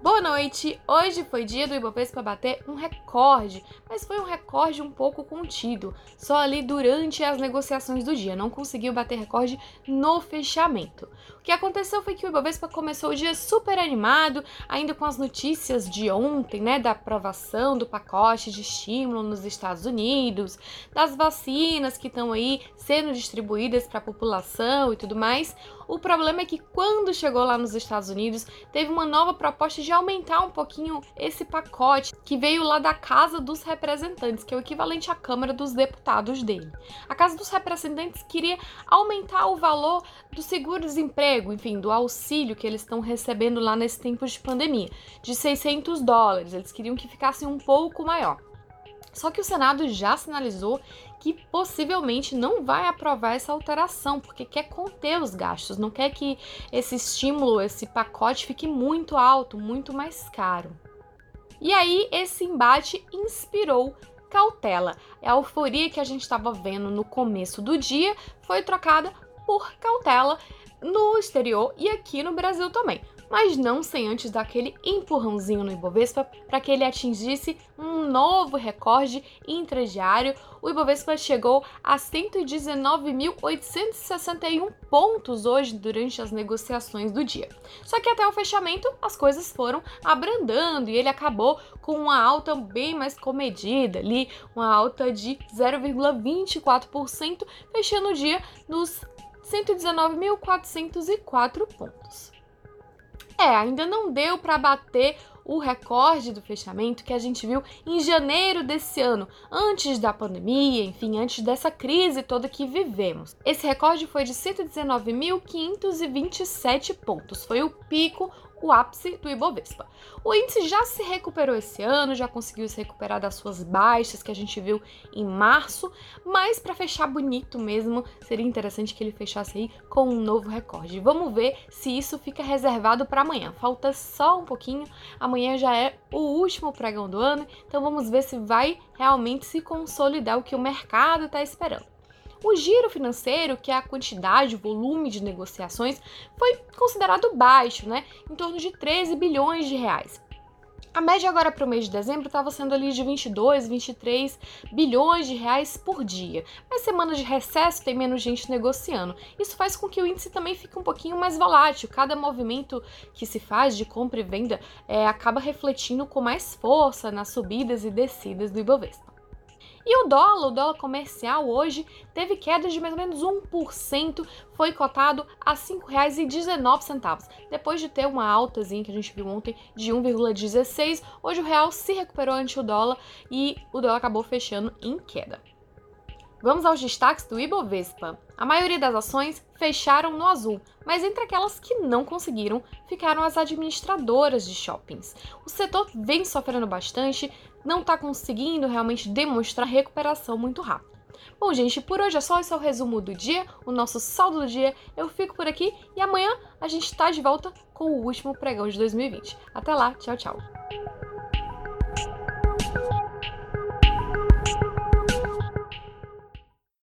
Boa noite! Hoje foi dia do Ibovespa bater um recorde, mas foi um recorde um pouco contido, só ali durante as negociações do dia, não conseguiu bater recorde no fechamento. Que aconteceu foi que o Ibovespa começou o dia super animado, ainda com as notícias de ontem, né, da aprovação do pacote de estímulo nos Estados Unidos, das vacinas que estão aí sendo distribuídas para a população e tudo mais. O problema é que quando chegou lá nos Estados Unidos, teve uma nova proposta de aumentar um pouquinho esse pacote que veio lá da Casa dos Representantes, que é o equivalente à Câmara dos Deputados dele. A Casa dos Representantes queria aumentar o valor do seguro-desemprego, enfim, do auxílio que eles estão recebendo lá nesse tempo de pandemia, de 600 dólares. Eles queriam que ficasse um pouco maior. Só que o Senado já sinalizou que possivelmente não vai aprovar essa alteração, porque quer conter os gastos, não quer que esse estímulo, esse pacote fique muito alto, muito mais caro. E aí esse embate inspirou cautela. A euforia que a gente estava vendo no começo do dia foi trocada por cautela no exterior e aqui no Brasil também mas não sem antes dar aquele empurrãozinho no Ibovespa para que ele atingisse um novo recorde intradiário. O Ibovespa chegou a 119.861 pontos hoje durante as negociações do dia. Só que até o fechamento as coisas foram abrandando e ele acabou com uma alta bem mais comedida ali, uma alta de 0,24%, fechando o dia nos 119.404 pontos. É, ainda não deu para bater o recorde do fechamento que a gente viu em janeiro desse ano, antes da pandemia, enfim, antes dessa crise toda que vivemos. Esse recorde foi de 119.527 pontos. Foi o pico o ápice do Ibovespa. O índice já se recuperou esse ano, já conseguiu se recuperar das suas baixas que a gente viu em março, mas para fechar bonito mesmo, seria interessante que ele fechasse aí com um novo recorde. Vamos ver se isso fica reservado para amanhã. Falta só um pouquinho, amanhã já é o último pregão do ano, então vamos ver se vai realmente se consolidar o que o mercado está esperando. O giro financeiro, que é a quantidade, o volume de negociações, foi considerado baixo, né? Em torno de 13 bilhões de reais. A média agora para o mês de dezembro estava sendo ali de 22, 23 bilhões de reais por dia. Mas semana de recesso tem menos gente negociando. Isso faz com que o índice também fique um pouquinho mais volátil. Cada movimento que se faz de compra e venda é, acaba refletindo com mais força nas subidas e descidas do Ibovespa. E o dólar, o dólar comercial hoje teve queda de mais ou menos 1%, foi cotado a R$ 5,19, depois de ter uma altazinha que a gente viu ontem de 1,16. Hoje o real se recuperou ante o dólar e o dólar acabou fechando em queda. Vamos aos destaques do Ibovespa. A maioria das ações fecharam no azul, mas entre aquelas que não conseguiram ficaram as administradoras de shoppings. O setor vem sofrendo bastante, não está conseguindo realmente demonstrar recuperação muito rápido. Bom, gente, por hoje é só. Esse é o resumo do dia, o nosso saldo do dia. Eu fico por aqui e amanhã a gente está de volta com o último pregão de 2020. Até lá, tchau, tchau.